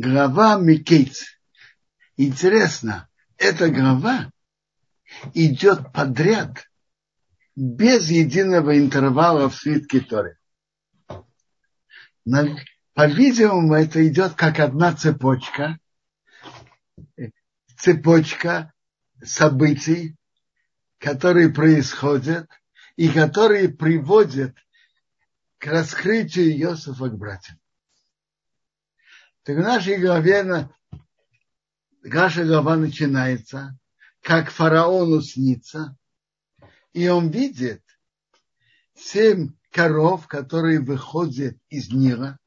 глава Микейц. Интересно, эта глава идет подряд, без единого интервала в свитке Торы. По-видимому, это идет как одна цепочка, цепочка событий, которые происходят и которые приводят к раскрытию Иосифа к братьям. Так в нашей главе, наша глава начинается, как фараону снится, и он видит семь коров, которые выходят из Нила,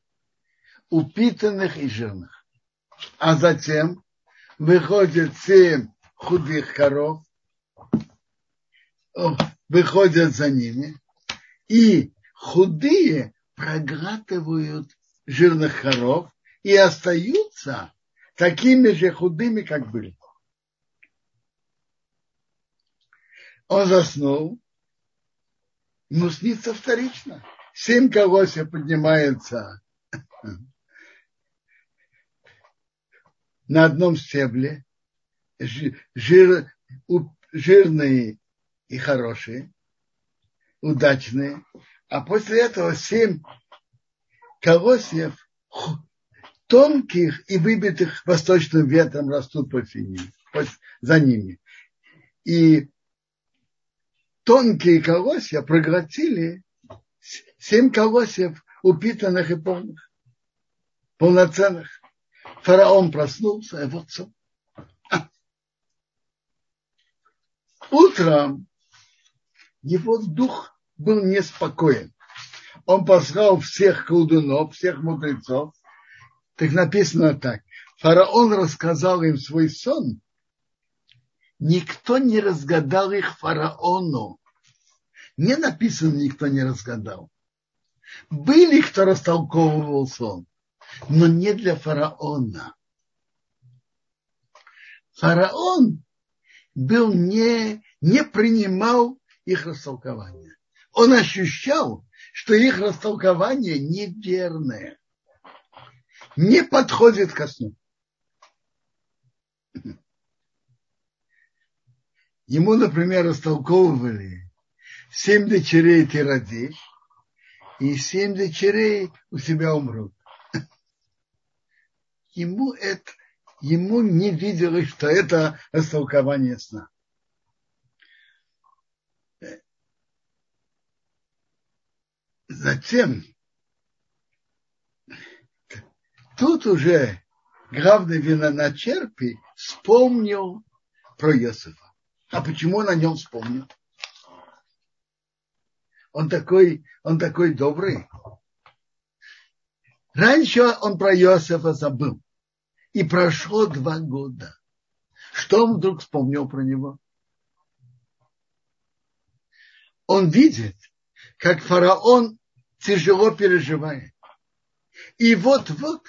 упитанных и жирных. А затем выходят семь худых коров, выходят за ними, и худые проглатывают жирных коров и остаются такими же худыми, как были. Он заснул, ему снится вторично. Семь колосьев поднимается на одном стебле, жир, жирные и хорошие, удачные, а после этого семь колосьев тонких и выбитых восточным ветром растут после ними, за ними. И тонкие колосья проглотили семь колосьев упитанных и полных, полноценных. Фараон проснулся, и вот все. Утром его дух был неспокоен. Он послал всех колдунов, всех мудрецов. Так написано так. Фараон рассказал им свой сон. Никто не разгадал их фараону. Не написано, никто не разгадал. Были, кто растолковывал сон, но не для фараона. Фараон был не, не принимал их растолкования. Он ощущал, что их растолкование неверное, не подходит ко сну. Ему, например, растолковывали семь дочерей ты родишь, и семь дочерей у тебя умрут. Ему это, ему не виделось, что это растолкование сна. Затем тут уже главный виноначерпий вспомнил про Иосифа. А почему он о нем вспомнил? Он такой, он такой добрый. Раньше он про Иосифа забыл. И прошло два года. Что он вдруг вспомнил про него? Он видит, как фараон тяжело переживает. И вот-вот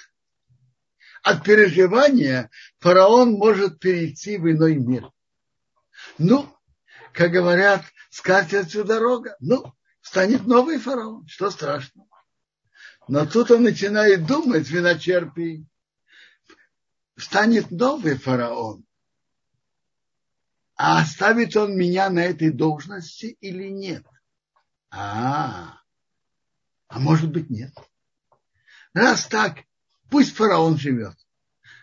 от переживания фараон может перейти в иной мир. Ну, как говорят, скатертью дорога. Ну, станет новый фараон. Что страшного? Но тут он начинает думать, виночерпий, станет новый фараон. А оставит он меня на этой должности или нет? А, а может быть нет. Раз так, пусть фараон живет.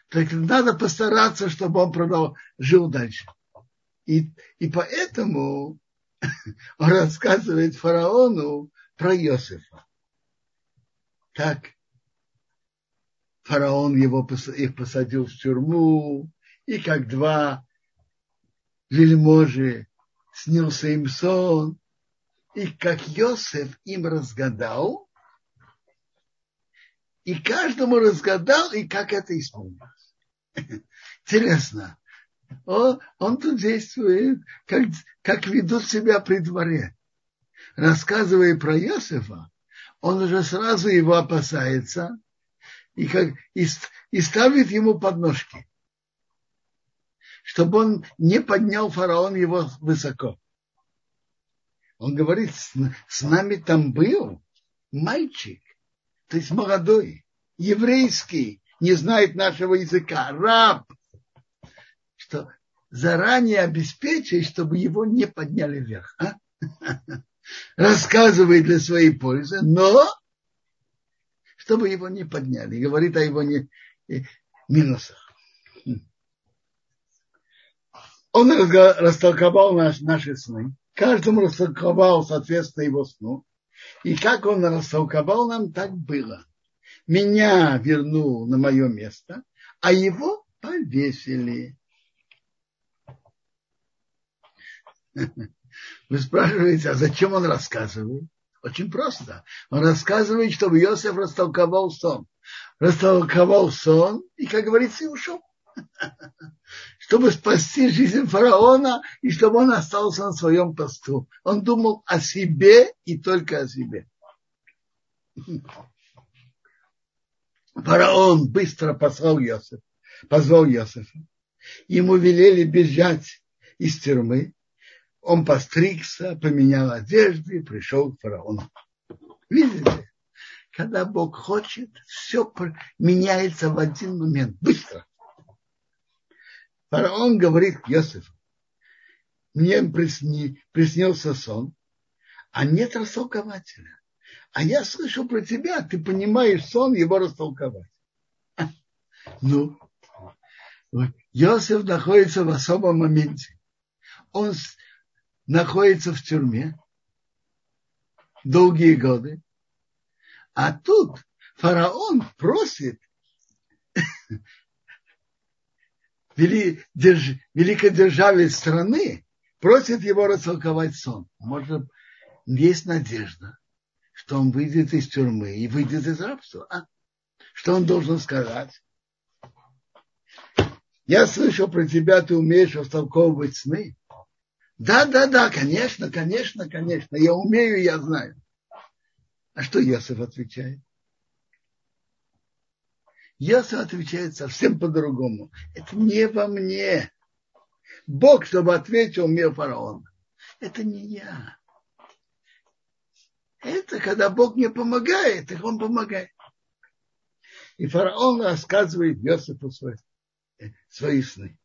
Так надо постараться, чтобы он продал, жил дальше. И, и поэтому он рассказывает фараону про Иосифа. Как фараон его, их посадил в тюрьму, и как два вельможи снился им сон, и как Иосиф им разгадал, и каждому разгадал, и как это исполнилось. Интересно, он, он тут действует, как, как ведут себя при дворе. Рассказывая про Иосифа, он уже сразу его опасается и, как, и, и ставит ему подножки, чтобы он не поднял фараон его высоко. Он говорит, с, с нами там был мальчик, то есть молодой, еврейский, не знает нашего языка, раб, что заранее обеспечить, чтобы его не подняли вверх. А? Рассказывает для своей пользы, но чтобы его не подняли. Говорит о его не, минусах. Он растолковал наш, наши сны. Каждому растолковал соответственно его сну. И как он растолковал нам, так было. Меня вернул на мое место, а его повесили. Вы спрашиваете, а зачем он рассказывает? Очень просто. Он рассказывает, чтобы Иосиф растолковал сон. Растолковал сон и, как говорится, и ушел. Чтобы спасти жизнь фараона и чтобы он остался на своем посту. Он думал о себе и только о себе. Фараон быстро послал Иосиф, позвал Иосифа. Ему велели бежать из тюрьмы. Он постригся, поменял одежды и пришел к фараону. Видите, когда Бог хочет, все меняется в один момент, быстро. Фараон говорит к Иосифу, мне присни, приснился сон, а нет растолкователя. А я слышу про тебя, ты понимаешь сон, его растолковать. Ну, Иосиф находится в особом моменте. Он находится в тюрьме долгие годы. А тут фараон просит вели, держ, великодержавец страны просит его растолковать сон. Может, есть надежда, что он выйдет из тюрьмы и выйдет из рабства. А? Что он должен сказать? Я слышал про тебя, ты умеешь растолковывать сны. Да, да, да, конечно, конечно, конечно. Я умею, я знаю. А что Йосиф отвечает? Йосиф отвечает совсем по-другому. Это не во мне. Бог, чтобы ответил мне фараон. Это не я. Это когда Бог мне помогает, так он помогает. И фараон рассказывает Йосифу свои, свои сны.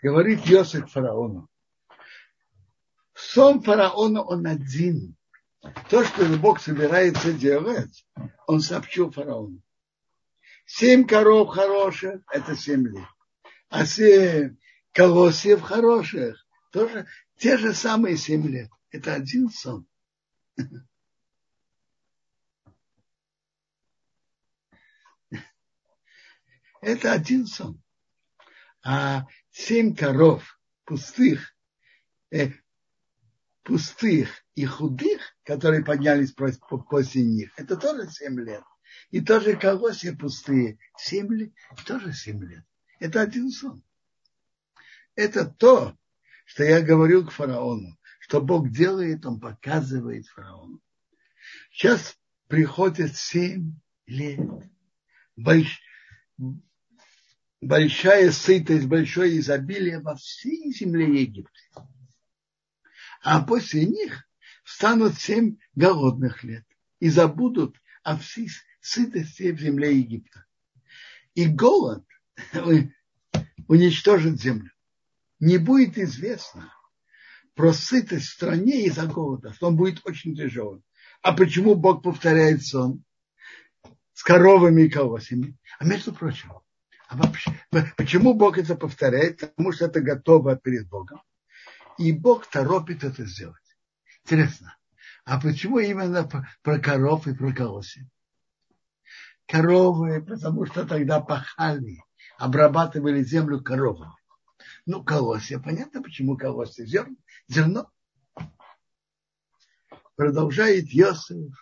Говорит Йосиф фараону сон фараона, он один. То, что Бог собирается делать, он сообщил фараону. Семь коров хороших – это семь лет. А семь колосьев хороших – тоже те же самые семь лет. Это один сон. Это один сон. А семь коров пустых, э, пустых и худых, которые поднялись после них, это тоже 7 лет. И тоже колосья пустые, 7 лет, тоже 7 лет. Это один сон. Это то, что я говорил к фараону, что Бог делает, он показывает фараону. Сейчас приходит 7 лет. Больш... Большая сытость, большое изобилие во всей земле Египта а после них встанут семь голодных лет и забудут о всей сытости в земле Египта. И голод уничтожит землю. Не будет известно про сытость в стране из-за голода, что он будет очень тяжелым. А почему Бог повторяет сон с коровами и колосями? А между прочим, а вообще, почему Бог это повторяет? Потому что это готово перед Богом и Бог торопит это сделать. Интересно, а почему именно про коров и про колоси? Коровы, потому что тогда пахали, обрабатывали землю коровами. Ну, колосья, понятно, почему колосья? Зерно. зерно. Продолжает Йосиф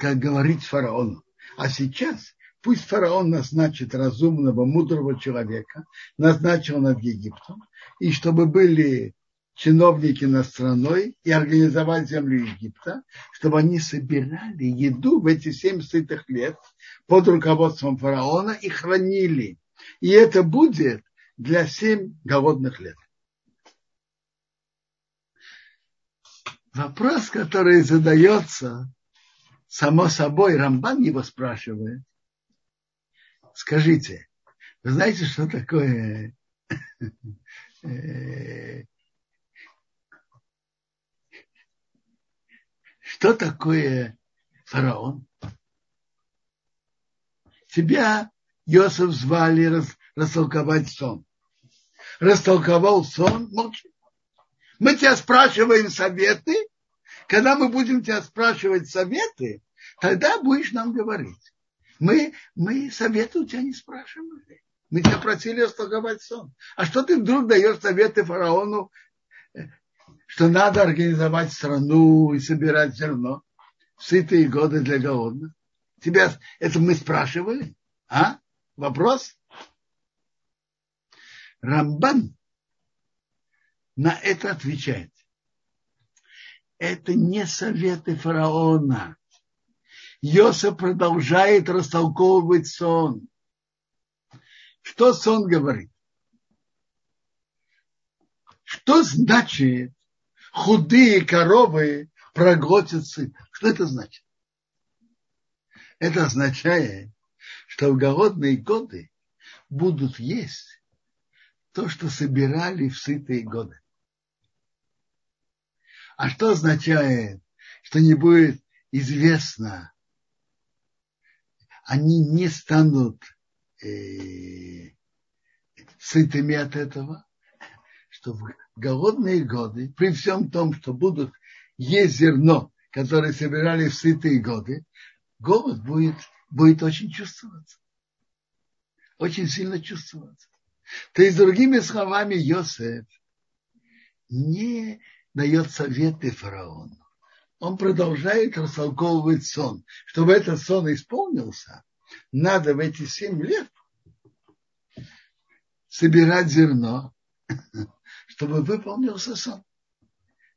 говорить фараону. А сейчас пусть фараон назначит разумного, мудрого человека, назначил над Египтом, и чтобы были чиновники над страной и организовать землю Египта, чтобы они собирали еду в эти семь сытых лет под руководством фараона и хранили. И это будет для семь голодных лет. Вопрос, который задается, само собой, Рамбан его спрашивает. Скажите, вы знаете, что такое что такое фараон? Тебя Йосиф звали рас, растолковать сон. Растолковал сон, молчи. Мы тебя спрашиваем советы. Когда мы будем тебя спрашивать советы, тогда будешь нам говорить. Мы, мы советы у тебя не спрашивали. Мы тебя просили растолковать сон. А что ты вдруг даешь советы фараону, что надо организовать страну и собирать зерно в сытые годы для голодных? Тебя это мы спрашивали? А? Вопрос? Рамбан на это отвечает. Это не советы фараона. Йосиф продолжает растолковывать сон. Что сон говорит? Что значит худые коровы проглотят сына? Что это значит? Это означает, что в голодные годы будут есть то, что собирали в сытые годы. А что означает, что не будет известно, они не станут э, сытыми от этого, что в голодные годы, при всем том, что будут есть зерно, которое собирали в сытые годы, голод будет будет очень чувствоваться. Очень сильно чувствоваться. То есть, другими словами, Йосеф не дает советы фараону. Он продолжает растолковывать сон. Чтобы этот сон исполнился, надо в эти семь лет собирать зерно, чтобы выполнился сон.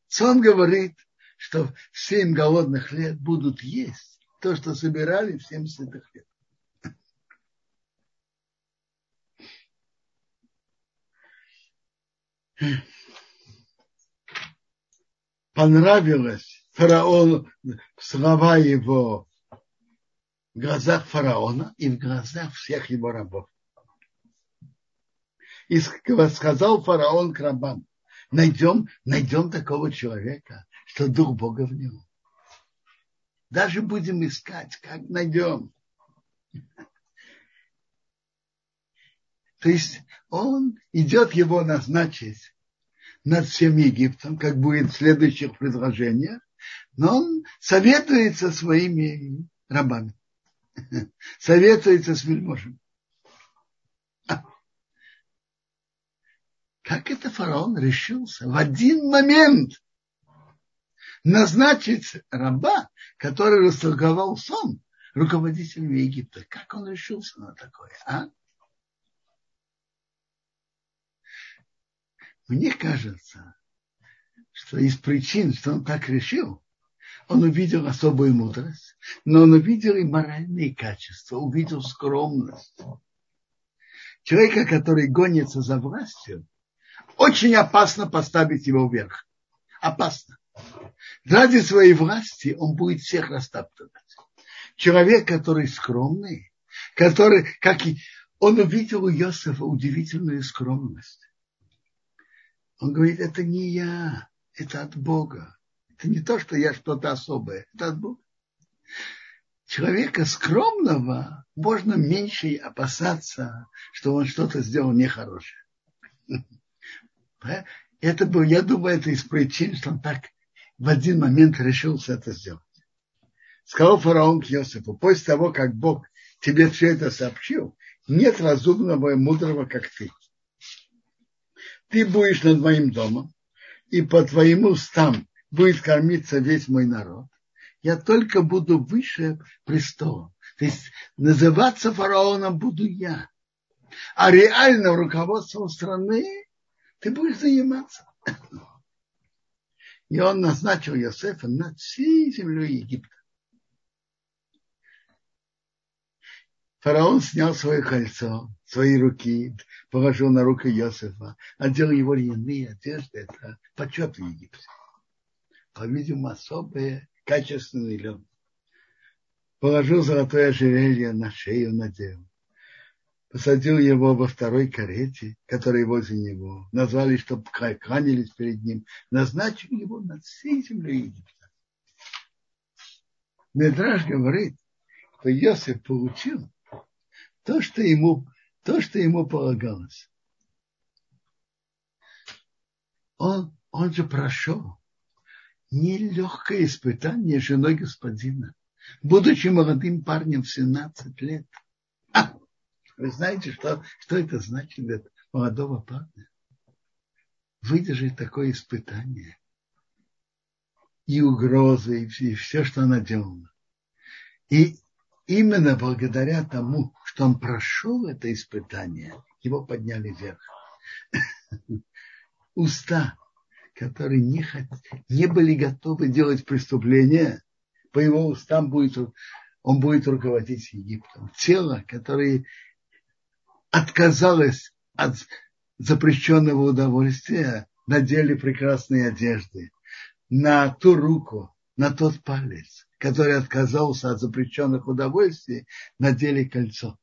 Сон говорит, что в семь голодных лет будут есть то, что собирали в 70 лет. Понравилось фараону слова его в глазах фараона и в глазах всех его рабов. И сказал фараон к рабам, найдем, найдем такого человека, что дух Бога в нем. Даже будем искать, как найдем. То есть он идет его назначить над всем Египтом, как будет в следующих предложениях, но он советуется своими рабами, советуется с вельможами. Как это фараон решился в один момент назначить раба, который расторговал сон руководителем Египта. Как он решился на такое, а? Мне кажется, что из причин, что он так решил, он увидел особую мудрость, но он увидел и моральные качества, увидел скромность. Человека, который гонится за властью, очень опасно поставить его вверх. Опасно. Ради своей власти он будет всех растаптывать. Человек, который скромный, который, как и он увидел у Иосифа удивительную скромность. Он говорит, это не я, это от Бога. Это не то, что я что-то особое, это от Бога. Человека скромного можно меньше опасаться, что он что-то сделал нехорошее. Это был, я думаю, это из причин, что он так в один момент решился это сделать. Сказал фараон к Йосифу, после того, как Бог тебе все это сообщил, нет разумного и мудрого, как ты. Ты будешь над моим домом, и по твоим устам будет кормиться весь мой народ. Я только буду выше престола. То есть называться фараоном буду я. А реально руководством страны ты будешь заниматься. И он назначил Йосефа над всей землей Египта. Фараон снял свое кольцо, свои руки, положил на руку Йосефа, одел его льняные одежды. Это почет в Египте. по-видимому, особое качественный лед. Положил золотое ожерелье на шею, надел. Посадил его во второй карете, которая возле него. Назвали, чтобы кланялись перед ним. Назначил его над всей землей Египта. Медраж говорит, что Йосиф получил то, что ему, то, что ему полагалось. Он, он же прошел нелегкое испытание женой господина, будучи молодым парнем в 17 лет. А, вы знаете, что, что это значит для молодого парня? Выдержать такое испытание и угрозы, и все, и все, что она делала. И именно благодаря тому, что он прошел это испытание, его подняли вверх. Уста, которые не, хот... не были готовы делать преступления, по его устам будет, он будет руководить Египтом. Тело, которое отказалось от запрещенного удовольствия, надели прекрасные одежды на ту руку, на тот палец, который отказался от запрещенных удовольствий, надели кольцо.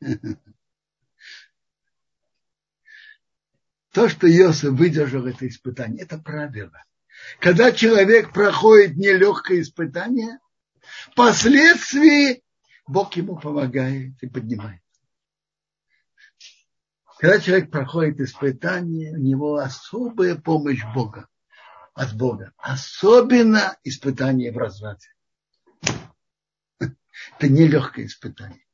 То, что Иосиф выдержал это испытание, это правило. Когда человек проходит нелегкое испытание, впоследствии Бог ему помогает и поднимает. Когда человек проходит испытание, у него особая помощь Бога, от Бога. Особенно испытание в разврате. Это нелегкое испытание.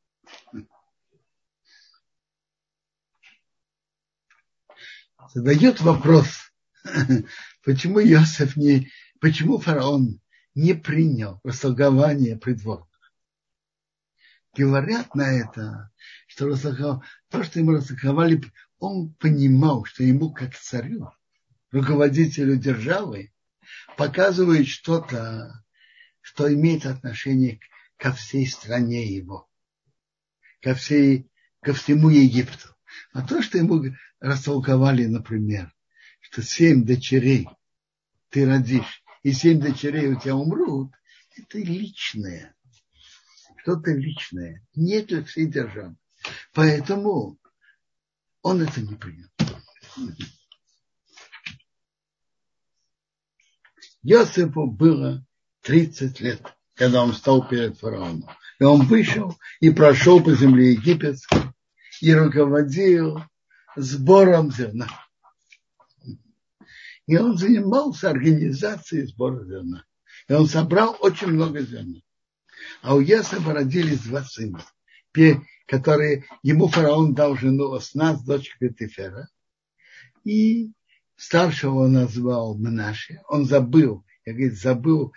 Задает вопрос, почему Иосиф не, почему фараон не принял растолкование придворных. Говорят на это, что то, что ему растолковали, он понимал, что ему как царю, руководителю державы, показывает что-то, что имеет отношение ко всей стране его, ко, всей, ко всему Египту. А то, что ему растолковали, например, что семь дочерей ты родишь, и семь дочерей у тебя умрут, это личное. Что-то личное. Не для всей державы. Поэтому он это не принял. Йосифу было 30 лет, когда он стал перед фараоном. И он вышел и прошел по земле египетской и руководил сбором зерна. И он занимался организацией сбора зерна. И он собрал очень много зерна. А у Есова родились два сына, которые ему фараон дал жену Осна с дочкой Тефера. И старшего он назвал Мнаше. Он забыл, я говорю, забыл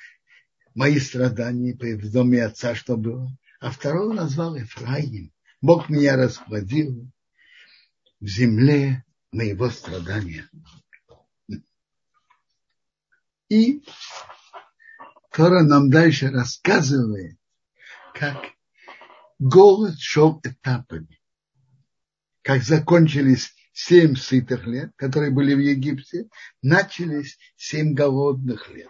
мои страдания в доме отца, что было. А второго назвал Ефраим. Бог меня расплодил в земле моего страдания. И Тора нам дальше рассказывает, как голод шел этапами. Как закончились семь сытых лет, которые были в Египте, начались семь голодных лет.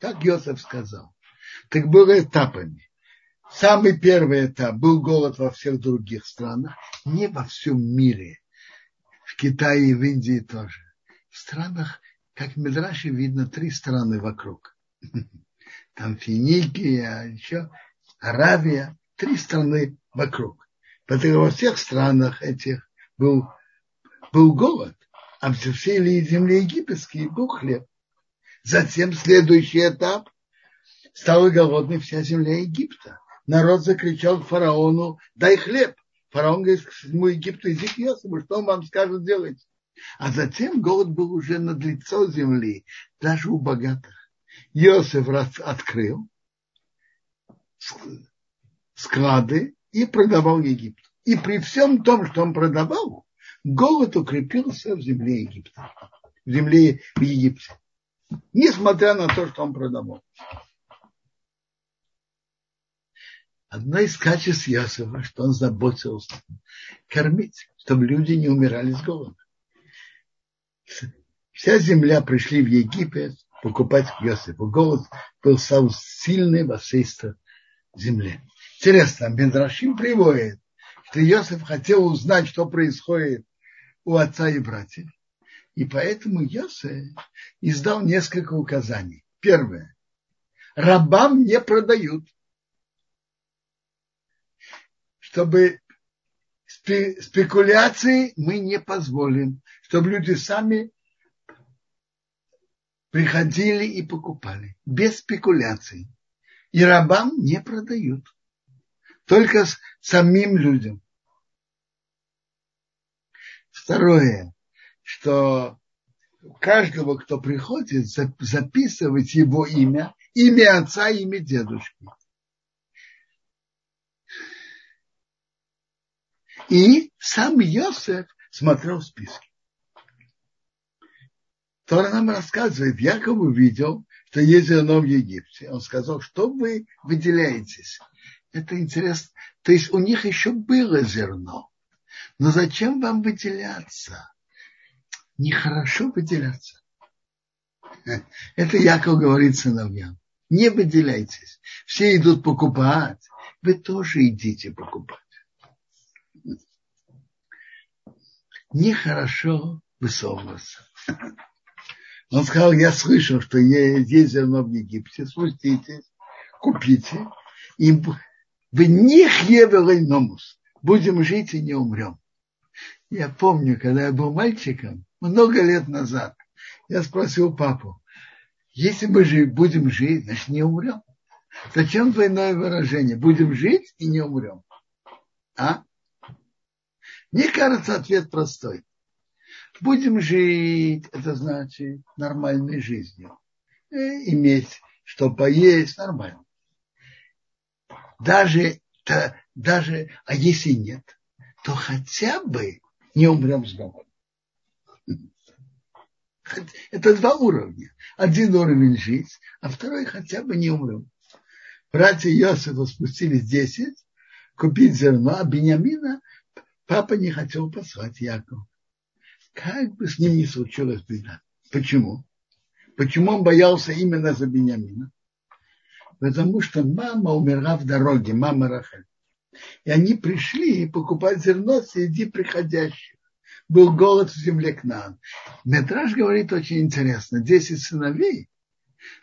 Так Йосиф сказал. Так было этапами. Самый первый этап был голод во всех других странах, не во всем мире. В Китае и в Индии тоже. В странах, как в Медраше, видно три страны вокруг. Там Финикия, еще Аравия, три страны вокруг. Потому во всех странах этих был, был голод, а в всей земле египетской был хлеб. Затем следующий этап стала голодной вся земля Египта народ закричал фараону, дай хлеб. Фараон говорит к всему Египту, язык Йосифу, что он вам скажет делать? А затем голод был уже над лицо земли, даже у богатых. Иосиф открыл склады и продавал Египет. И при всем том, что он продавал, голод укрепился в земле Египта, в земле в Египте. Несмотря на то, что он продавал. Одно из качеств Иосифа, что он заботился кормить, чтобы люди не умирали с голода. Вся земля пришли в Египет покупать Йосифа. Голод был самый сильный во всей земле. Интересно, Бендрашим приводит, что Йосиф хотел узнать, что происходит у отца и братьев. И поэтому Йосиф издал несколько указаний. Первое. Рабам не продают. Чтобы спекуляции мы не позволим, чтобы люди сами приходили и покупали, без спекуляций. И рабам не продают, только самим людям. Второе, что каждого, кто приходит, записывать его имя, имя отца, имя дедушки. И сам Йосеф смотрел списки. Тора нам рассказывает, Яков увидел, что есть зерно в Египте. Он сказал, что вы выделяетесь. Это интересно. То есть у них еще было зерно. Но зачем вам выделяться? Нехорошо выделяться. Это Яков говорит сыновьям. Не выделяйтесь. Все идут покупать. Вы тоже идите покупать. Нехорошо высовываться. Он сказал, я слышал, что есть зерно в Египте, спуститесь, купите, и в них номус. Будем жить и не умрем. Я помню, когда я был мальчиком, много лет назад, я спросил папу, если мы жить, будем жить, значит не умрем. Зачем двойное выражение? Будем жить и не умрем. А? Мне кажется, ответ простой. Будем жить, это значит нормальной жизнью. И э, иметь, что поесть, нормально. Даже, то, даже, а если нет, то хотя бы не умрем с голоду. Это два уровня. Один уровень жить, а второй хотя бы не умрем. Братья Иосифа спустились 10, купить зерно, а Бениамина папа не хотел послать Яков как бы с ним не случилась беда. Почему? Почему он боялся именно за Бениамина? Потому что мама умерла в дороге, мама Рахель. И они пришли покупать зерно среди приходящих. Был голод в земле к нам. Метраж говорит очень интересно. Десять сыновей,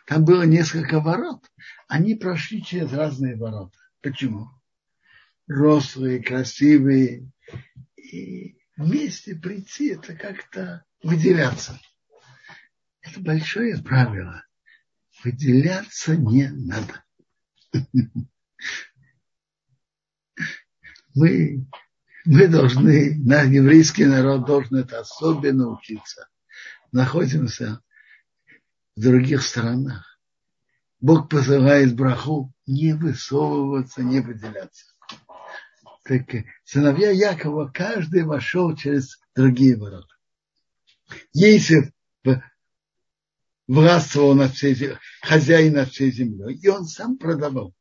там было несколько ворот. Они прошли через разные ворота. Почему? Рослые, красивые. И вместе прийти, это как-то выделяться. Это большое правило. Выделяться не надо. Мы, мы должны, наш еврейский народ должен это особенно учиться. Находимся в других странах. Бог посылает браху не высовываться, не выделяться так сыновья Якова, каждый вошел через другие ворота. Есев властвовал над всей хозяин над всей землей, и он сам продавал.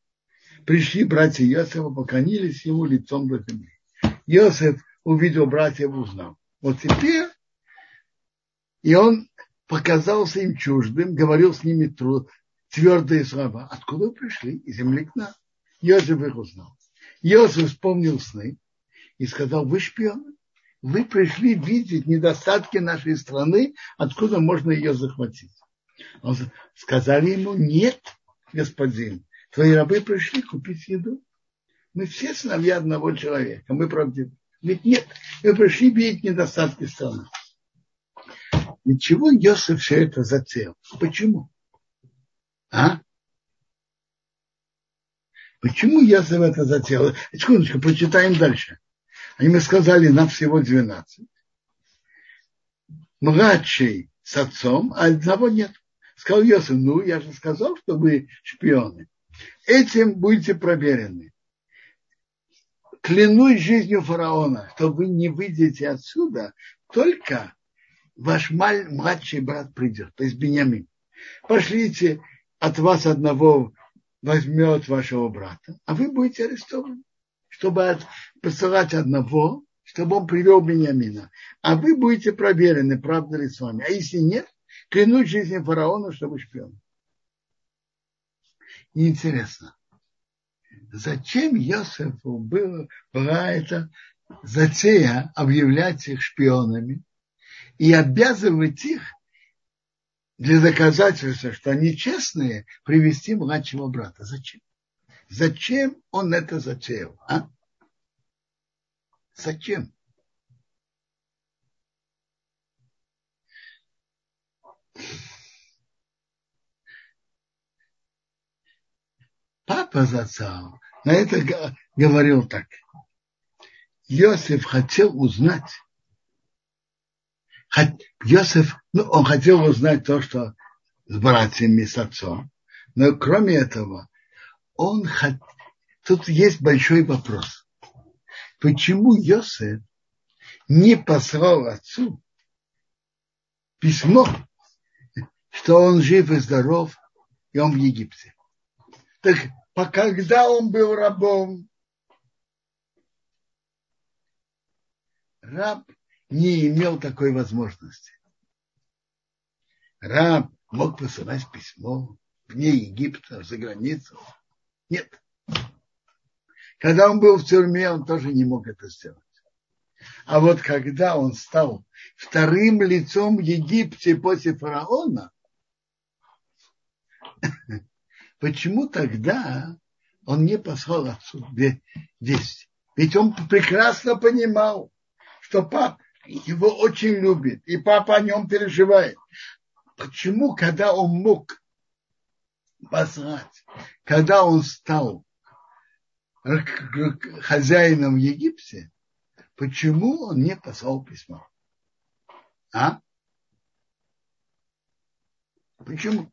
Пришли братья Иосифа, поклонились ему лицом до земли. Иосиф увидел братьев, узнал. Вот теперь, и он показался им чуждым, говорил с ними твердые слова. Откуда вы пришли? Из земли к нам. Иосиф их узнал. Иосиф вспомнил сны и сказал, вы шпионы, вы пришли видеть недостатки нашей страны, откуда можно ее захватить. Он, сказали ему, нет, господин, твои рабы пришли купить еду. Мы все сыновья одного человека, мы правдивы. Ведь нет, мы пришли видеть недостатки страны. Для чего Иосиф все это затеял? Почему? А? Почему Ясов это затеял? Секундочку, прочитаем дальше. Они мы сказали, нам всего 12. Младший с отцом, а одного нет. Сказал Йосиф, ну, я же сказал, что вы шпионы. Этим будете проверены. Клянусь жизнью фараона, что вы не выйдете отсюда, только ваш младший брат придет, то есть Бениамин. Пошлите от вас одного возьмет вашего брата, а вы будете арестованы. Чтобы посылать одного, чтобы он привел Бениамина. А вы будете проверены, правда ли с вами. А если нет, клянусь жизнью фараона, чтобы шпион. Интересно, зачем Йосефу было, была эта затея объявлять их шпионами и обязывать их для доказательства, что они честные, привести младшего брата. Зачем? Зачем он это затеял? А? Зачем? Папа зацал на это говорил так. Иосиф хотел узнать, Иосиф, ну, он хотел узнать то, что с братьями, с отцом. Но кроме этого, он хот... тут есть большой вопрос. Почему Иосиф не послал отцу письмо, что он жив и здоров, и он в Египте? Так когда он был рабом, раб не имел такой возможности. Раб мог посылать письмо вне Египта, за границу. Нет. Когда он был в тюрьме, он тоже не мог это сделать. А вот когда он стал вторым лицом в Египте после фараона, почему тогда он не послал отцу весть? Ведь он прекрасно понимал, что папа его очень любит, и папа о нем переживает. Почему, когда он мог послать, когда он стал хозяином в Египте, почему он не послал письмо? А? Почему?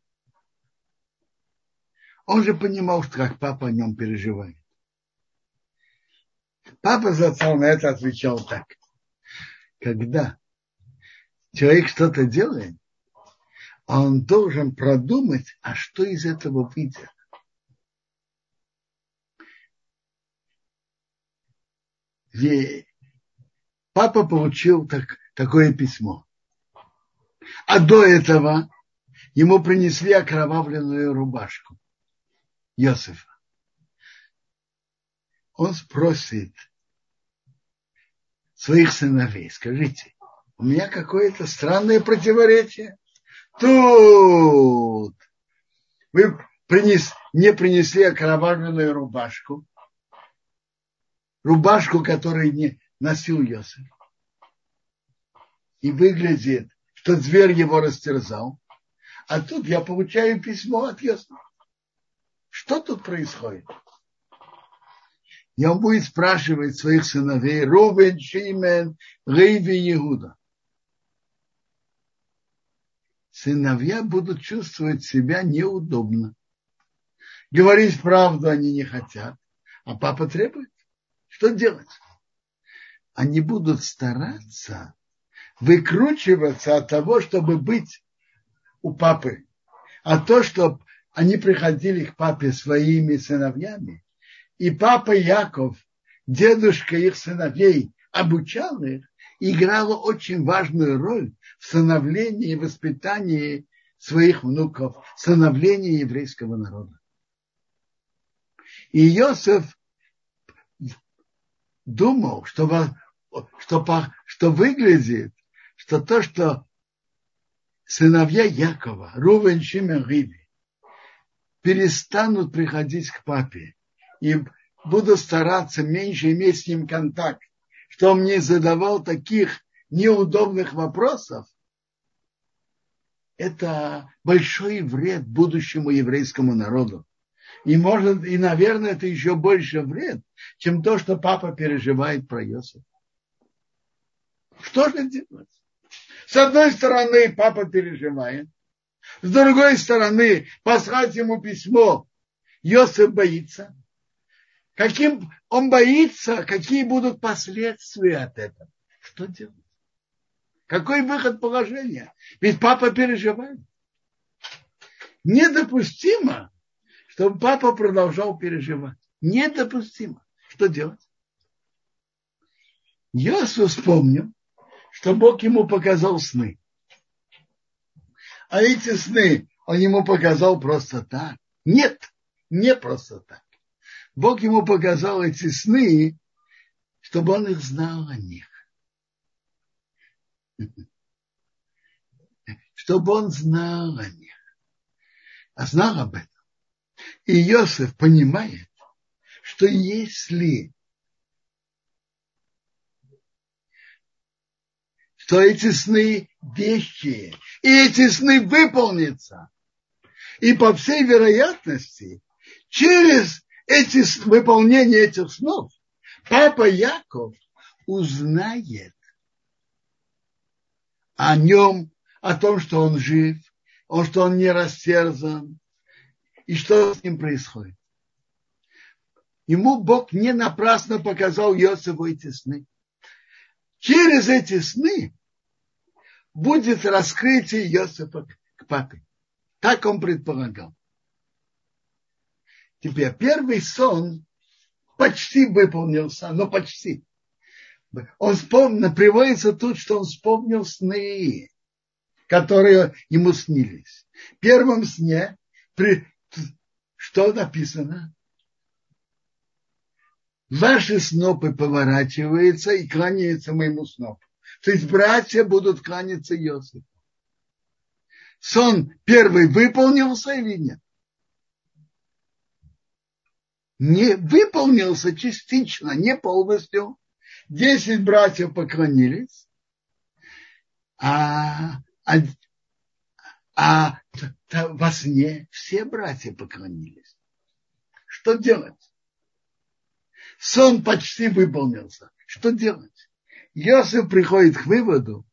Он же понимал, что как папа о нем переживает. Папа за на это отвечал так когда человек что-то делает, он должен продумать, а что из этого выйдет. Папа получил так, такое письмо. А до этого ему принесли окровавленную рубашку Иосифа. Он спросит, своих сыновей. Скажите, у меня какое-то странное противоречие. Тут вы принес, не принесли окровавленную рубашку, рубашку, которую не носил Йосиф. И выглядит, что зверь его растерзал. А тут я получаю письмо от Йосифа. Что тут происходит? И он будет спрашивать своих сыновей Рубен, Шимен, Рейви, Иуда. Сыновья будут чувствовать себя неудобно. Говорить правду они не хотят, а папа требует. Что делать? Они будут стараться выкручиваться от того, чтобы быть у папы. А то, что они приходили к папе своими сыновьями, и папа Яков, дедушка их сыновей, обучал их, играла очень важную роль в становлении и воспитании своих внуков, становлении еврейского народа. И Иосиф думал, что, что, что выглядит, что то, что сыновья Якова, Рувен, Шимен, Риви, перестанут приходить к папе и буду стараться меньше иметь с ним контакт, что он мне задавал таких неудобных вопросов, это большой вред будущему еврейскому народу. И, может, и, наверное, это еще больше вред, чем то, что папа переживает про Иосифа. Что же делать? С одной стороны, папа переживает. С другой стороны, послать ему письмо. Иосиф боится. Каким он боится, какие будут последствия от этого. Что делать? Какой выход положения? Ведь папа переживает. Недопустимо, чтобы папа продолжал переживать. Недопустимо. Что делать? Йосиф вспомнил, что Бог ему показал сны. А эти сны он ему показал просто так. Нет, не просто так. Бог ему показал эти сны, чтобы он их знал о них. Чтобы он знал о них. А знал об этом. И Иосиф понимает, что если что эти сны вещи, и эти сны выполнятся. И по всей вероятности, через эти, выполнение этих снов, папа Яков узнает о нем, о том, что он жив, о что он не растерзан, и что с ним происходит. Ему Бог не напрасно показал Иосифу эти сны. Через эти сны будет раскрытие Иосифа к папе. Так он предполагал. Теперь первый сон почти выполнился, но почти. Он вспомнил, приводится тут, что он вспомнил сны, которые ему снились. В первом сне, при, что написано? Ваши снопы поворачиваются и кланяются моему снопу. То есть братья будут кланяться Иосифу. Сон первый выполнился или нет? Не выполнился частично, не полностью. Десять братьев поклонились, а, а, а во сне все братья поклонились. Что делать? Сон почти выполнился. Что делать? Йосиф приходит к выводу,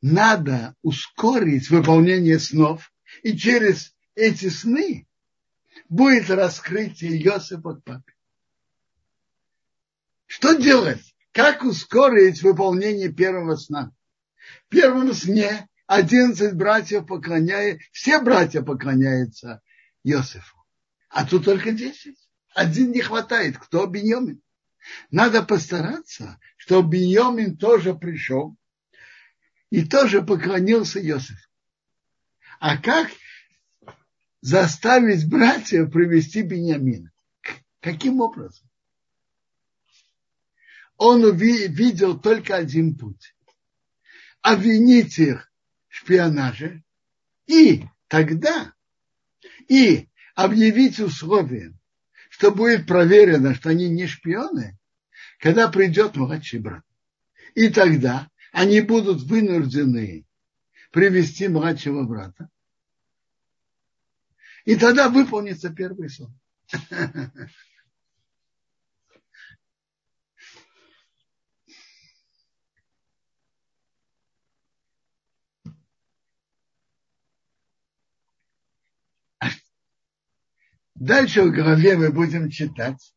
надо ускорить выполнение снов, и через эти сны будет раскрытие Йосифа к папе. Что делать? Как ускорить выполнение первого сна? В первом сне одиннадцать братьев поклоняют, все братья поклоняются Йосифу. А тут только десять. Один не хватает. Кто Беньомин? Надо постараться, чтобы Беньямин тоже пришел и тоже поклонился Иосифу. А как заставить братьев привести Беньямина? Каким образом? Он увидел только один путь. Обвинить их в шпионаже и тогда и объявить условия, что будет проверено, что они не шпионы, когда придет младший брат. И тогда они будут вынуждены привести младшего брата. И тогда выполнится первый сон. Дальше в главе мы будем читать,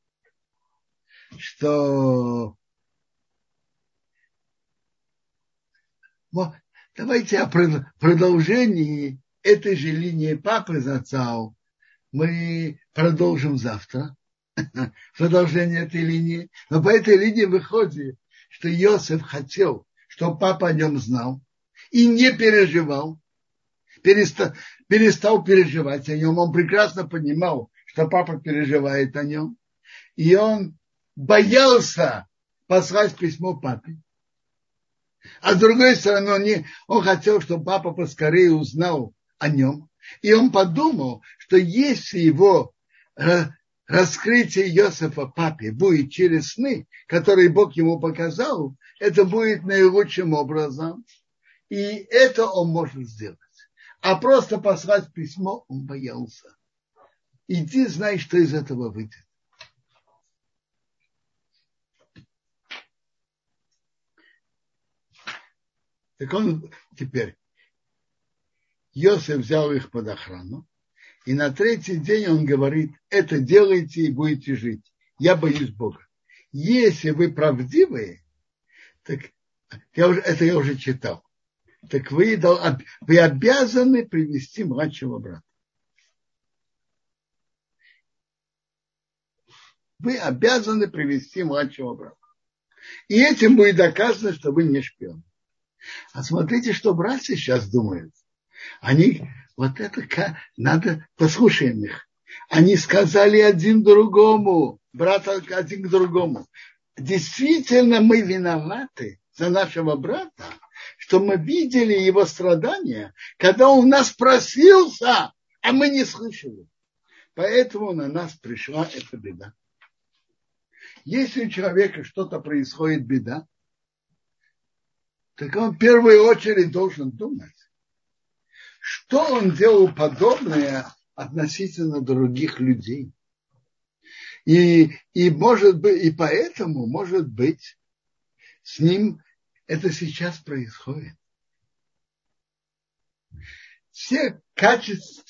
что давайте о продолжении этой же линии папы Зацау мы продолжим завтра. Продолжение этой линии. Но по этой линии выходит, что Иосиф хотел, чтобы папа о нем знал и не переживал, перестал, перестал переживать о нем. Он прекрасно понимал, что папа переживает о нем. И он боялся послать письмо папе. А с другой стороны, он, не, он хотел, чтобы папа поскорее узнал о нем. И он подумал, что если его раскрытие Иосифа папе будет через сны, которые Бог ему показал, это будет наилучшим образом. И это он может сделать. А просто послать письмо он боялся. И ты знаешь, что из этого выйдет. Так он теперь, Йосиф взял их под охрану, и на третий день он говорит, это делайте и будете жить. Я боюсь Бога. Если вы правдивые, так я уже, это я уже читал, так вы, вы обязаны привести младшего брата. вы обязаны привести младшего брата. И этим будет доказано, что вы не шпион. А смотрите, что братья сейчас думают. Они, вот это, надо, послушаем их. Они сказали один другому, брат один к другому. Действительно, мы виноваты за нашего брата, что мы видели его страдания, когда он нас просился, а мы не слышали. Поэтому на нас пришла эта беда. Если у человека что-то происходит, беда, так он в первую очередь должен думать, что он делал подобное относительно других людей. И, и может быть, и поэтому, может быть, с ним это сейчас происходит. Все качества,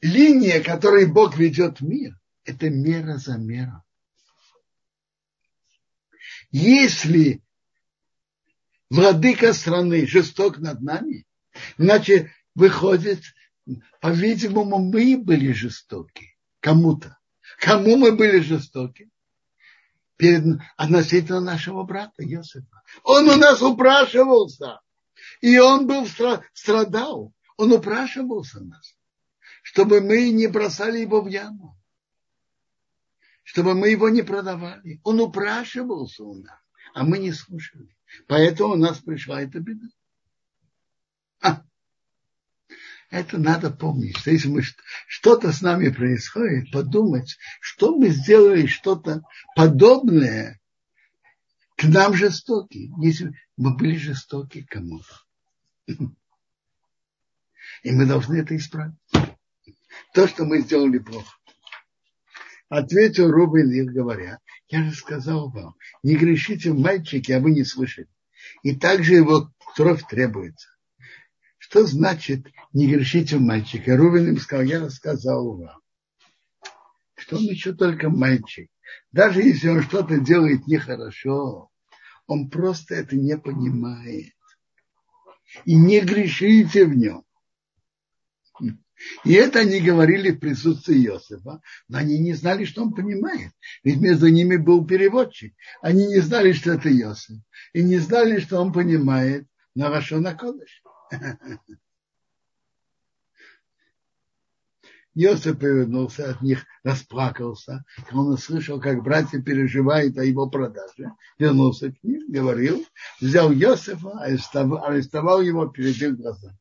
линия, которой Бог ведет мир, это мера за меру. Если владыка страны жесток над нами, значит, выходит, по-видимому, мы были жестоки кому-то. Кому мы были жестоки? Перед, относительно нашего брата Иосифа. Он у нас упрашивался. И он был страдал. Он упрашивался нас. Чтобы мы не бросали его в яму. Чтобы мы его не продавали. Он упрашивался у нас. А мы не слушали. Поэтому у нас пришла эта беда. А. Это надо помнить, что если мы, что-то с нами происходит, подумать, что мы сделали что-то подобное к нам жестоки, если мы были жестоки кому-то. И мы должны это исправить. То, что мы сделали плохо. Ответил Рубин их говоря, я же сказал вам, не грешите в мальчике, а вы не слышали. И также его кровь требуется. Что значит не грешите в мальчика? Рубин им сказал, я рассказал вам, что он еще только мальчик. Даже если он что-то делает нехорошо, он просто это не понимает. И не грешите в нем. И это они говорили в присутствии Иосифа, но они не знали, что он понимает. Ведь между ними был переводчик. Они не знали, что это Иосиф. И не знали, что он понимает на Рашона Кодыш. Иосиф повернулся от них, расплакался. Он услышал, как братья переживают о его продаже. Вернулся к ним, говорил, взял Иосифа, арестовал, его перед их глазами.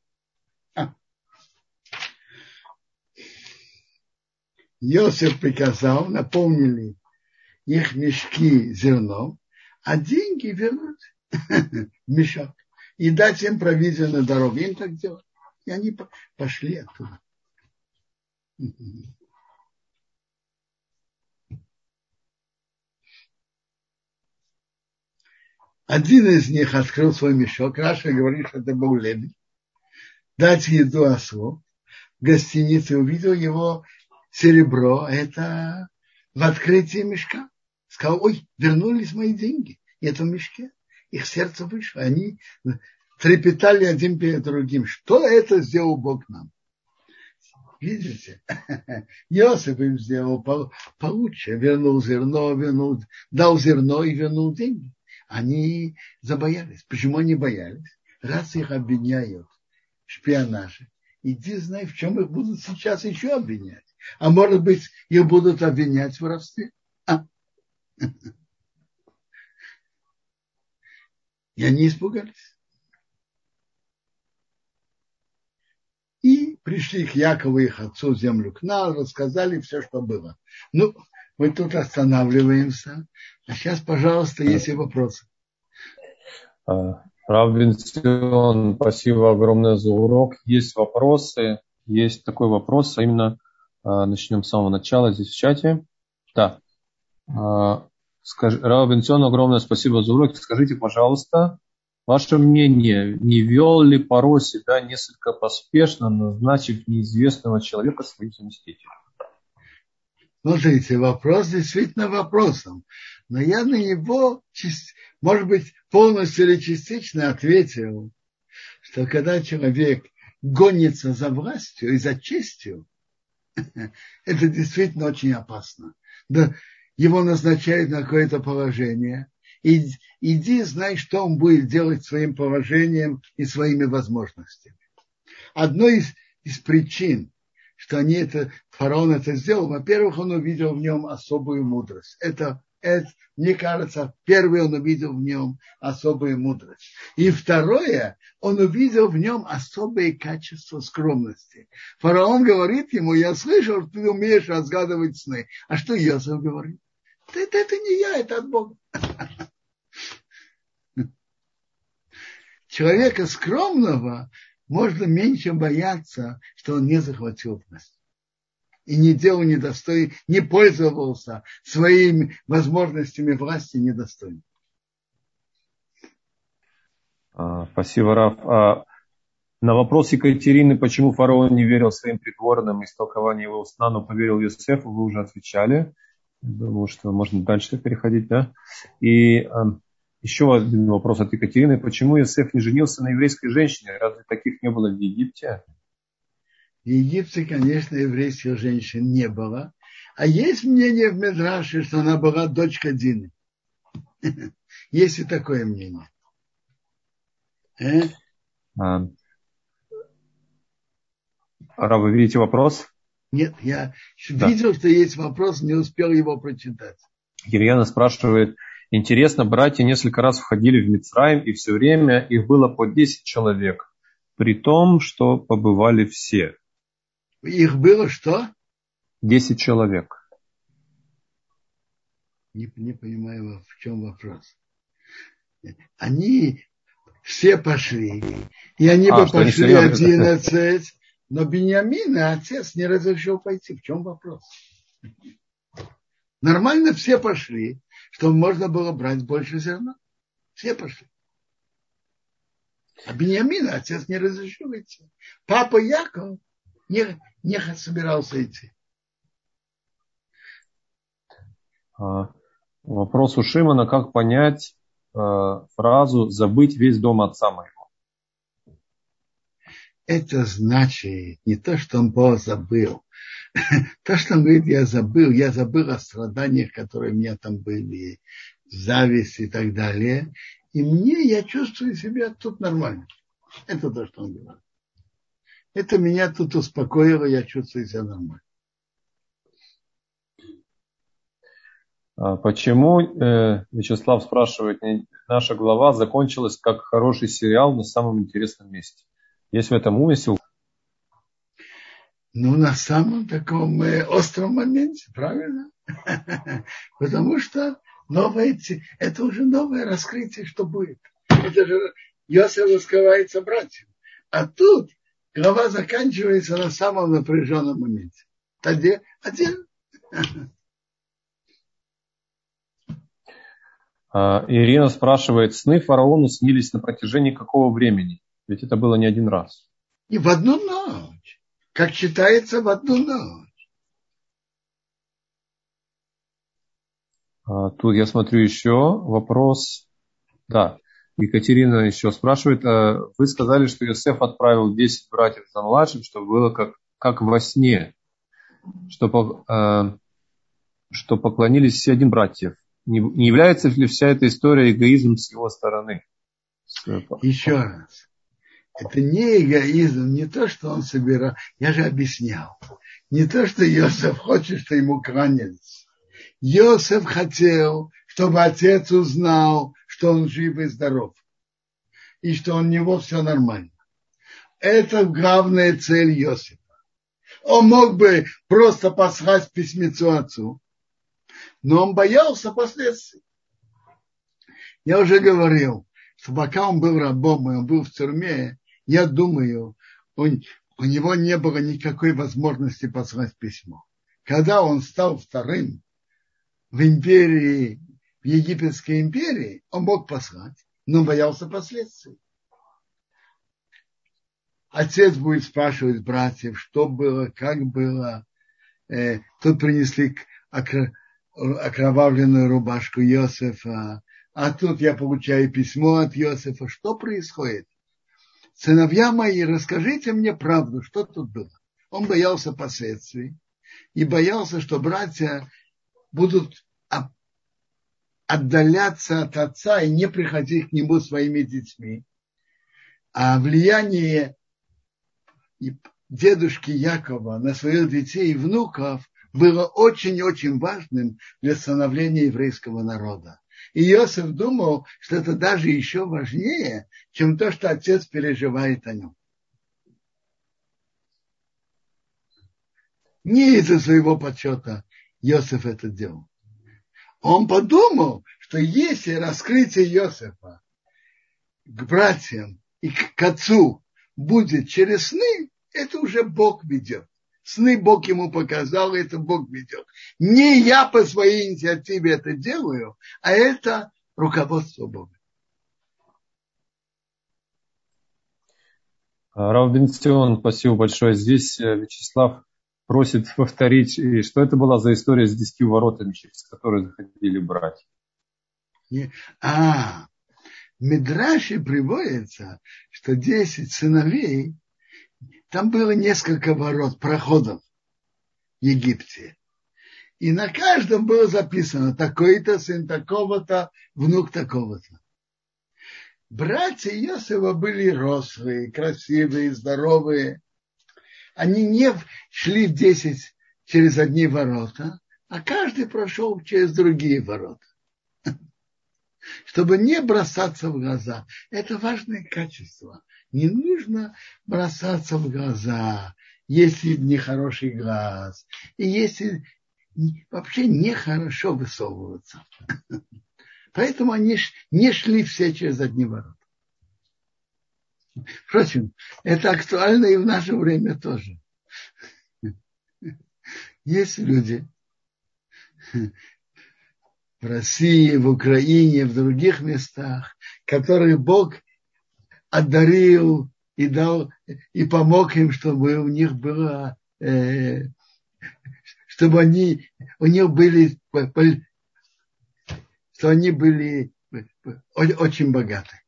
Иосиф приказал, наполнили их мешки зерном, а деньги вернуть в мешок и дать им провизию на дорогу. Им так делать. И они пошли оттуда. Один из них открыл свой мешок. Раша говорит, что это был лебедь. Дать еду ослу. В гостинице увидел его серебро, это в открытии мешка. Сказал, ой, вернулись мои деньги. Это в мешке. Их сердце вышло. Они трепетали один перед другим. Что это сделал Бог нам? Видите? Иосиф им сделал получше. Вернул зерно, вернул, дал зерно и вернул деньги. Они забоялись. Почему они боялись? Раз их обвиняют в шпионаже, иди знай, в чем их будут сейчас еще обвинять. А может быть, их будут обвинять в воровстве. А? И они испугались. И пришли к Якову их отцу землю к нам, рассказали все, что было. Ну, мы тут останавливаемся. А сейчас, пожалуйста, есть вопросы. А, Рав Бенцион, спасибо огромное за урок. Есть вопросы. Есть такой вопрос, а именно а, начнем с самого начала здесь в чате. Да. А, скажи, Рав Бенцион, огромное спасибо за урок. Скажите, пожалуйста, Ваше мнение, не вел ли порой себя несколько поспешно, назначив неизвестного человека своим заместителем? Смотрите, вопрос действительно вопросом. Но я на него, может быть, полностью или частично ответил, что когда человек гонится за властью и за честью, это действительно очень опасно. Да, его назначают на какое-то положение, иди, иди, знай, что он будет делать своим положением и своими возможностями. Одной из, из причин, что они это, фараон это сделал, во-первых, он увидел в нем особую мудрость. Это это, мне кажется, первый он увидел в нем особую мудрость. И второе, он увидел в нем особые качества скромности. Фараон говорит ему, я слышал, что ты умеешь разгадывать сны. А что Йосиф говорит? Это, это не я, это от Бога. Человека скромного можно меньше бояться, что он не захватил власть и не делал недостойно, не пользовался своими возможностями власти недостойно. А, спасибо, Раф. А на вопрос Екатерины, почему фараон не верил своим придворным истолкованию его сна, но поверил Юсефу, вы уже отвечали. Думаю, что можно дальше переходить, да? И а, еще один вопрос от Екатерины. Почему Юсеф не женился на еврейской женщине? Разве таких не было в Египте? В Египте, конечно, еврейских женщин не было. А есть мнение в Медраше, что она была дочка Дины. Есть и такое мнение. Э? А, Ра, вы видите вопрос? Нет, я да. видел, что есть вопрос, не успел его прочитать. Кирьяна спрашивает, интересно, братья несколько раз входили в Мицраим, и все время их было по 10 человек, при том, что побывали все. Их было что? Десять человек. Не, не понимаю, в чем вопрос. Они все пошли. И они а, бы пошли одиннадцать. Но Бениамина отец не разрешил пойти. В чем вопрос? Нормально все пошли, чтобы можно было брать больше зерна. Все пошли. А Бениамина отец не разрешил идти. Папа Яков не, не собирался идти. А, вопрос у Шимона, как понять э, фразу «забыть весь дом отца моего»? Это значит не то, что он Бог забыл. То, что он говорит, я забыл, я забыл о страданиях, которые у меня там были, зависть и так далее. И мне, я чувствую себя тут нормально. Это то, что он говорит. Это меня тут успокоило, я чувствую себя нормально. А почему, э, Вячеслав спрашивает, наша глава закончилась как хороший сериал на самом интересном месте? Есть в этом умысел? Ну, на самом таком э, остром моменте, правильно? Потому что новое, это уже новое раскрытие, что будет. Это же Йосиф раскрывается братьям. А тут глава заканчивается на самом напряженном моменте. Один, один. А, Ирина спрашивает, сны фараону снились на протяжении какого времени? Ведь это было не один раз. И в одну ночь. Как считается, в одну ночь. А, тут я смотрю еще вопрос. Да. Екатерина еще спрашивает, э, вы сказали, что Иосиф отправил 10 братьев за младшим, чтобы было как, как во сне, что, э, что поклонились все один братьев. Не, не является ли вся эта история эгоизмом с его стороны? Еще раз. Это не эгоизм, не то, что он собирал. Я же объяснял. Не то, что Иосиф хочет, что ему кланяться. Иосиф хотел, чтобы отец узнал, что он жив и здоров, и что у него все нормально. Это главная цель Иосифа. Он мог бы просто послать письмецу отцу, но он боялся последствий. Я уже говорил, что пока он был рабом, и он был в тюрьме, я думаю, он, у него не было никакой возможности послать письмо. Когда он стал вторым в империи в Египетской империи, он мог послать, но боялся последствий. Отец будет спрашивать братьев, что было, как было. Э, тут принесли окровавленную рубашку Иосифа, а тут я получаю письмо от Иосифа. Что происходит? Сыновья мои, расскажите мне правду, что тут было. Он боялся последствий и боялся, что братья будут отдаляться от отца и не приходить к нему своими детьми. А влияние дедушки Якова на своих детей и внуков было очень-очень важным для становления еврейского народа. И Иосиф думал, что это даже еще важнее, чем то, что отец переживает о нем. Не из-за своего почета Иосиф это делал. Он подумал, что если раскрытие Иосифа к братьям и к отцу будет через сны, это уже Бог ведет. Сны Бог ему показал, это Бог ведет. Не я по своей инициативе это делаю, а это руководство Бога. Рав Бенстион, спасибо большое. Здесь э, Вячеслав просит повторить, что это была за история с десятью воротами, через которые заходили братья. А, в Мидраше приводится, что десять сыновей, там было несколько ворот, проходов в Египте. И на каждом было записано такой-то сын такого-то, внук такого-то. Братья Иосифа были рослые, красивые, здоровые они не шли в 10 через одни ворота, а каждый прошел через другие ворота. Чтобы не бросаться в глаза. Это важное качество. Не нужно бросаться в глаза, если нехороший глаз. И если вообще нехорошо высовываться. Поэтому они не шли все через одни ворота. Впрочем, это актуально и в наше время тоже. Есть люди в России, в Украине, в других местах, которых Бог одарил и дал, и помог им, чтобы у них было, э, чтобы они, у них были, что они были очень богаты.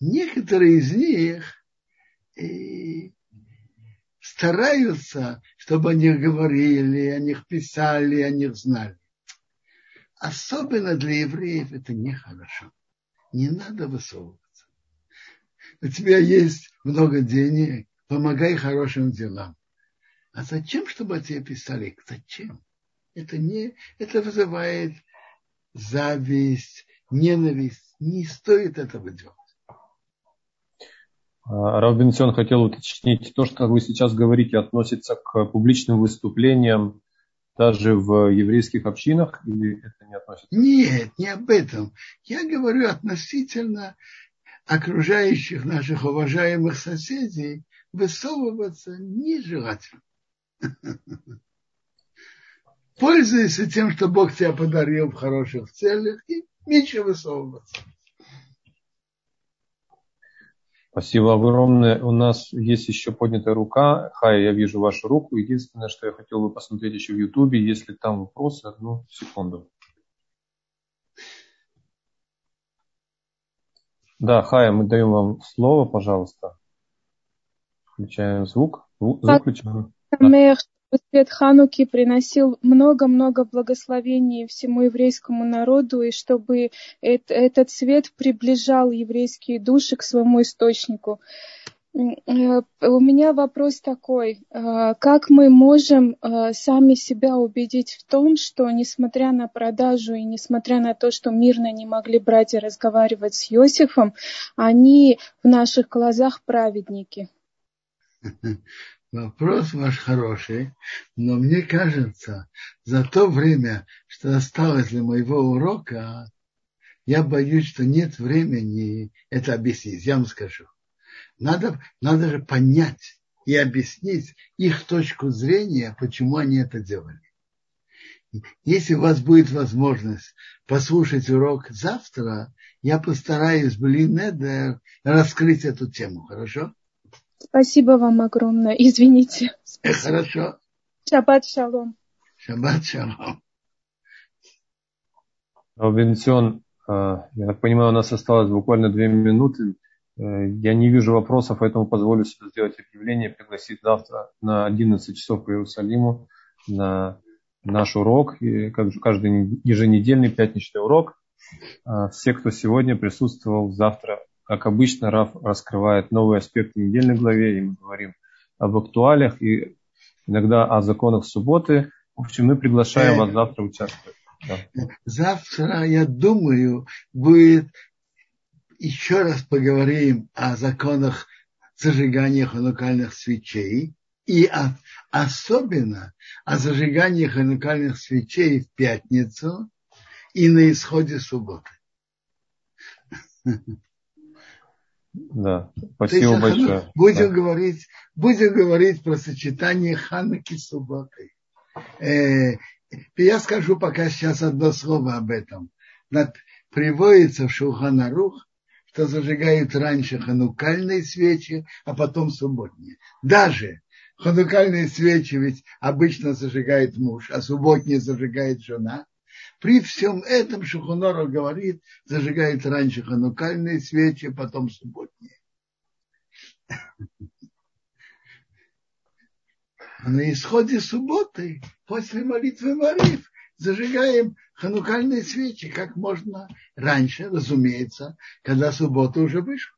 некоторые из них стараются, чтобы о них говорили, о них писали, о них знали. Особенно для евреев это нехорошо. Не надо высовываться. У тебя есть много денег, помогай хорошим делам. А зачем, чтобы о тебе писали? Зачем? Это, не, это вызывает зависть, ненависть. Не стоит этого делать. А, Равбенсион хотел уточнить, то, что вы сейчас говорите, относится к публичным выступлениям даже в еврейских общинах или это не относится? Нет, не об этом. Я говорю относительно окружающих наших уважаемых соседей высовываться нежелательно. Пользуйся тем, что Бог тебя подарил в хороших целях, и меньше высовываться. Спасибо огромное. У нас есть еще поднятая рука. Хай, я вижу вашу руку. Единственное, что я хотел бы посмотреть еще в Ютубе, если там вопросы, одну секунду. Да, Хая, мы даем вам слово, пожалуйста. Включаем звук. Звук включаем. Да свет Хануки приносил много-много благословений всему еврейскому народу, и чтобы этот свет приближал еврейские души к своему источнику. Э, у меня вопрос такой. Э, как мы можем э, сами себя убедить в том, что несмотря на продажу и несмотря на то, что мирно не могли братья разговаривать с Иосифом, они в наших глазах праведники? Вопрос ваш хороший, но мне кажется, за то время, что осталось для моего урока, я боюсь, что нет времени это объяснить. Я вам скажу. Надо, надо же понять и объяснить их точку зрения, почему они это делали. Если у вас будет возможность послушать урок завтра, я постараюсь, блин, раскрыть эту тему, хорошо? Спасибо вам огромное. Извините. Спасибо. Хорошо. Шаббат шалом. Шаббат шалом. Венсион, а, я так понимаю, у нас осталось буквально две минуты. Э, я не вижу вопросов, поэтому позволю себе сделать объявление, пригласить завтра на 11 часов по Иерусалиму на наш урок, и каждый еженедельный пятничный урок. Все, кто сегодня присутствовал, завтра, как обычно, Раф раскрывает новые аспекты недельной главе, и мы говорим об актуалиях и иногда о законах субботы. В общем, мы приглашаем вас завтра участвовать. Да. Завтра, я думаю, будет еще раз поговорим о законах зажигания ханукальных свечей и о, особенно о зажигании ханукальных свечей в пятницу и на исходе субботы. Да, спасибо есть, большое. Будем, да. говорить, будем говорить про сочетание Хануки с субботой. Э, я скажу пока сейчас одно слово об этом. Над, приводится в Шуханарух, что зажигают раньше ханукальные свечи, а потом субботние. Даже ханукальные свечи ведь обычно зажигает муж, а субботние зажигает жена. При всем этом Шухоноров говорит, зажигает раньше ханукальные свечи, потом субботние. А на исходе субботы, после молитвы Мариф, зажигаем ханукальные свечи как можно раньше, разумеется, когда суббота уже вышла.